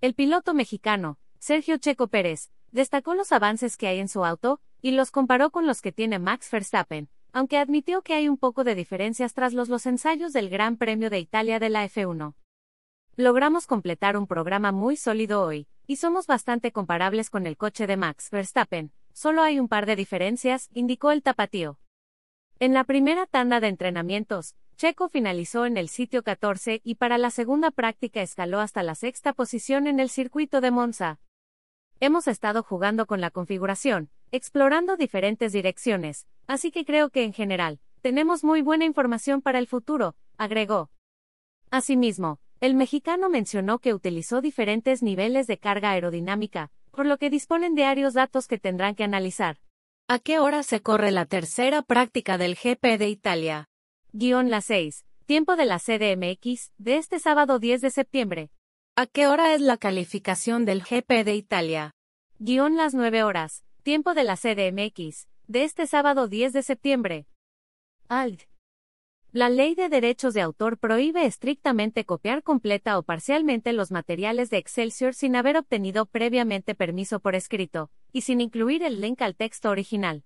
El piloto mexicano, Sergio Checo Pérez, destacó los avances que hay en su auto, y los comparó con los que tiene Max Verstappen, aunque admitió que hay un poco de diferencias tras los, los ensayos del Gran Premio de Italia de la F1. Logramos completar un programa muy sólido hoy, y somos bastante comparables con el coche de Max Verstappen, solo hay un par de diferencias, indicó el tapatío. En la primera tanda de entrenamientos, Checo finalizó en el sitio 14 y para la segunda práctica escaló hasta la sexta posición en el circuito de Monza. Hemos estado jugando con la configuración, explorando diferentes direcciones, así que creo que en general, tenemos muy buena información para el futuro, agregó. Asimismo, el mexicano mencionó que utilizó diferentes niveles de carga aerodinámica, por lo que disponen de varios datos que tendrán que analizar. ¿A qué hora se corre la tercera práctica del GP de Italia? Guión las 6. Tiempo de la CDMX, de este sábado 10 de septiembre. ¿A qué hora es la calificación del GP de Italia? Guión las 9 horas. Tiempo de la CDMX, de este sábado 10 de septiembre. Alt. La ley de derechos de autor prohíbe estrictamente copiar completa o parcialmente los materiales de Excelsior sin haber obtenido previamente permiso por escrito, y sin incluir el link al texto original.